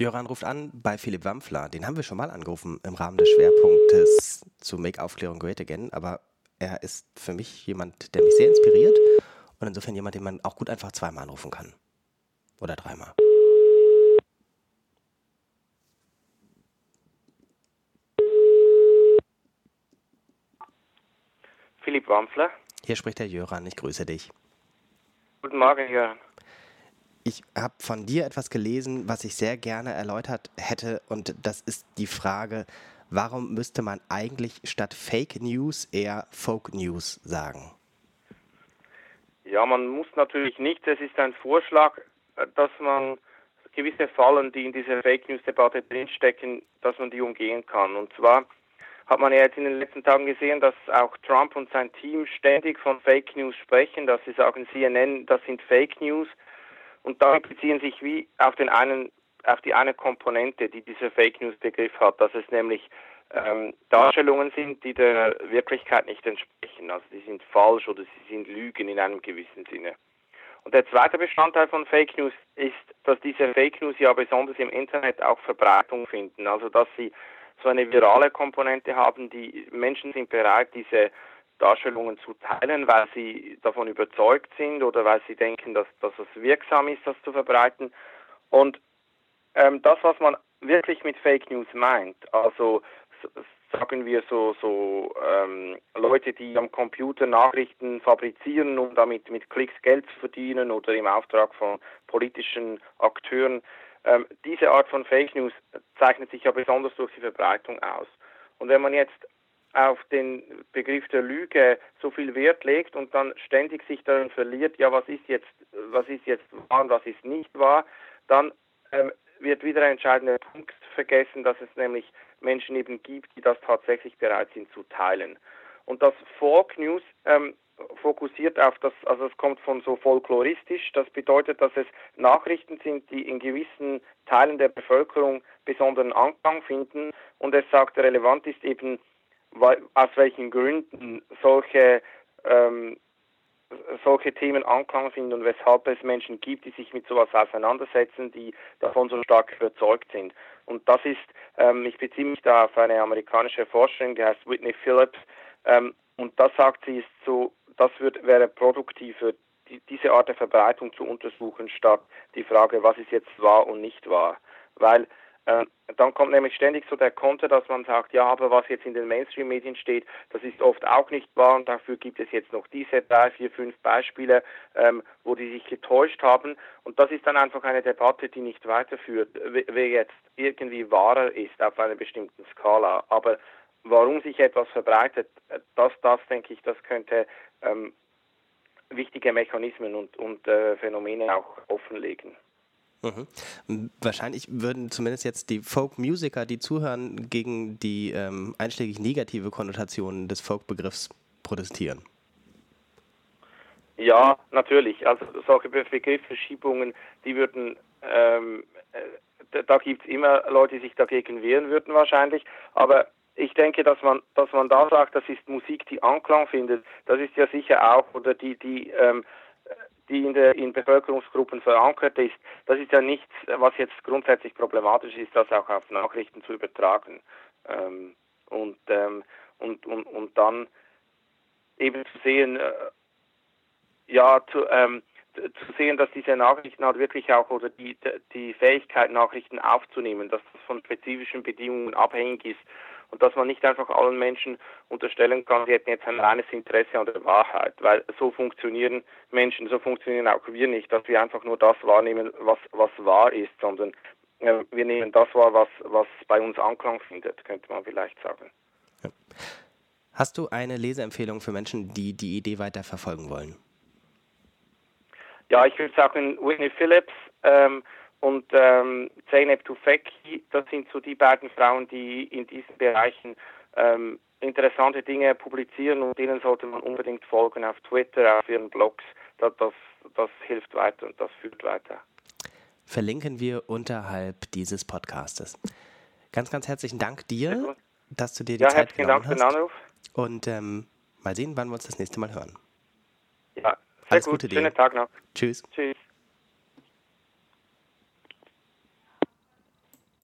Jöran ruft an bei Philipp Wampfler. Den haben wir schon mal angerufen im Rahmen des Schwerpunktes zu Make Aufklärung Great Again. Aber er ist für mich jemand, der mich sehr inspiriert und insofern jemand, den man auch gut einfach zweimal anrufen kann. Oder dreimal. Philipp Wampfler. Hier spricht der Jöran, ich grüße dich. Guten Morgen, Jöran. Ich habe von dir etwas gelesen, was ich sehr gerne erläutert hätte, und das ist die Frage, warum müsste man eigentlich statt Fake News eher Folk News sagen? Ja, man muss natürlich nicht. Es ist ein Vorschlag, äh, dass man gewisse Fallen, die in dieser Fake News-Debatte drinstecken, dass man die umgehen kann. Und zwar hat man ja jetzt in den letzten Tagen gesehen, dass auch Trump und sein Team ständig von Fake News sprechen, dass sie sagen, CNN, das sind Fake News. Und damit beziehen sich wie auf den einen, auf die eine Komponente, die dieser Fake News Begriff hat, dass es nämlich ähm, Darstellungen sind, die der Wirklichkeit nicht entsprechen. Also die sind falsch oder sie sind Lügen in einem gewissen Sinne. Und der zweite Bestandteil von Fake News ist, dass diese Fake News ja besonders im Internet auch Verbreitung finden. Also dass sie so eine virale Komponente haben, die Menschen sind bereit, diese Darstellungen zu teilen, weil sie davon überzeugt sind oder weil sie denken, dass, dass es wirksam ist, das zu verbreiten. Und ähm, das, was man wirklich mit Fake News meint, also sagen wir so, so ähm, Leute, die am Computer Nachrichten fabrizieren, um damit mit Klicks Geld zu verdienen oder im Auftrag von politischen Akteuren. Ähm, diese Art von Fake News zeichnet sich ja besonders durch die Verbreitung aus. Und wenn man jetzt auf den Begriff der Lüge so viel Wert legt und dann ständig sich darin verliert, ja, was ist jetzt, was ist jetzt wahr und was ist nicht wahr, dann ähm, wird wieder ein entscheidender Punkt vergessen, dass es nämlich Menschen eben gibt, die das tatsächlich bereit sind zu teilen. Und das Folk News ähm, fokussiert auf das, also es kommt von so folkloristisch, das bedeutet, dass es Nachrichten sind, die in gewissen Teilen der Bevölkerung besonderen Anklang finden und es sagt, relevant ist eben, aus welchen Gründen solche ähm, solche Themen Anklang finden und weshalb es Menschen gibt, die sich mit sowas auseinandersetzen, die davon so stark überzeugt sind. Und das ist, ähm, ich beziehe mich da auf eine amerikanische Forscherin, die heißt Whitney Phillips, ähm, und das sagt sie, ist so, das wird, wäre produktiver, die, diese Art der Verbreitung zu untersuchen, statt die Frage, was ist jetzt wahr und nicht wahr. Weil dann kommt nämlich ständig so der Konter, dass man sagt, ja, aber was jetzt in den Mainstream-Medien steht, das ist oft auch nicht wahr und dafür gibt es jetzt noch diese drei, vier, fünf Beispiele, ähm, wo die sich getäuscht haben und das ist dann einfach eine Debatte, die nicht weiterführt, wer jetzt irgendwie wahrer ist auf einer bestimmten Skala. Aber warum sich etwas verbreitet, äh, das, das denke ich, das könnte ähm, wichtige Mechanismen und, und äh, Phänomene auch offenlegen. Mhm. Wahrscheinlich würden zumindest jetzt die Folk-Musiker, die zuhören, gegen die ähm, einschlägig negative Konnotation des Folk-Begriffs protestieren. Ja, natürlich. Also solche Begriffsverschiebungen, die würden, ähm, äh, da gibt es immer Leute, die sich dagegen wehren würden wahrscheinlich. Aber ich denke, dass man, dass man da sagt, das ist Musik, die Anklang findet. Das ist ja sicher auch, oder die, die ähm, die in, der, in Bevölkerungsgruppen verankert ist, das ist ja nichts, was jetzt grundsätzlich problematisch ist, das auch auf Nachrichten zu übertragen. Ähm, und, ähm, und, und, und dann eben zu sehen, äh, ja, zu, ähm, zu sehen, dass diese Nachrichten halt wirklich auch oder die, die Fähigkeit, Nachrichten aufzunehmen, dass das von spezifischen Bedingungen abhängig ist und dass man nicht einfach allen Menschen unterstellen kann, sie hätten jetzt ein reines Interesse an der Wahrheit, weil so funktionieren Menschen, so funktionieren auch wir nicht, dass wir einfach nur das wahrnehmen, was, was wahr ist, sondern äh, wir nehmen das wahr, was, was bei uns Anklang findet, könnte man vielleicht sagen. Ja. Hast du eine Leseempfehlung für Menschen, die die Idee weiter verfolgen wollen? Ja, ich würde sagen, Whitney Phillips, ähm, und ähm, Zeynep Tufekci, das sind so die beiden Frauen, die in diesen Bereichen ähm, interessante Dinge publizieren und denen sollte man unbedingt folgen auf Twitter, auf ihren Blogs. Das, das, das hilft weiter und das führt weiter. Verlinken wir unterhalb dieses Podcastes. Ganz, ganz herzlichen Dank dir, dass du dir die ja, Zeit genommen hast. Ja, herzlichen Dank für den Anruf. Und ähm, mal sehen, wann wir uns das nächste Mal hören. Ja, sehr Alles gut. Gute dir. Schönen Tag noch. Tschüss. Tschüss.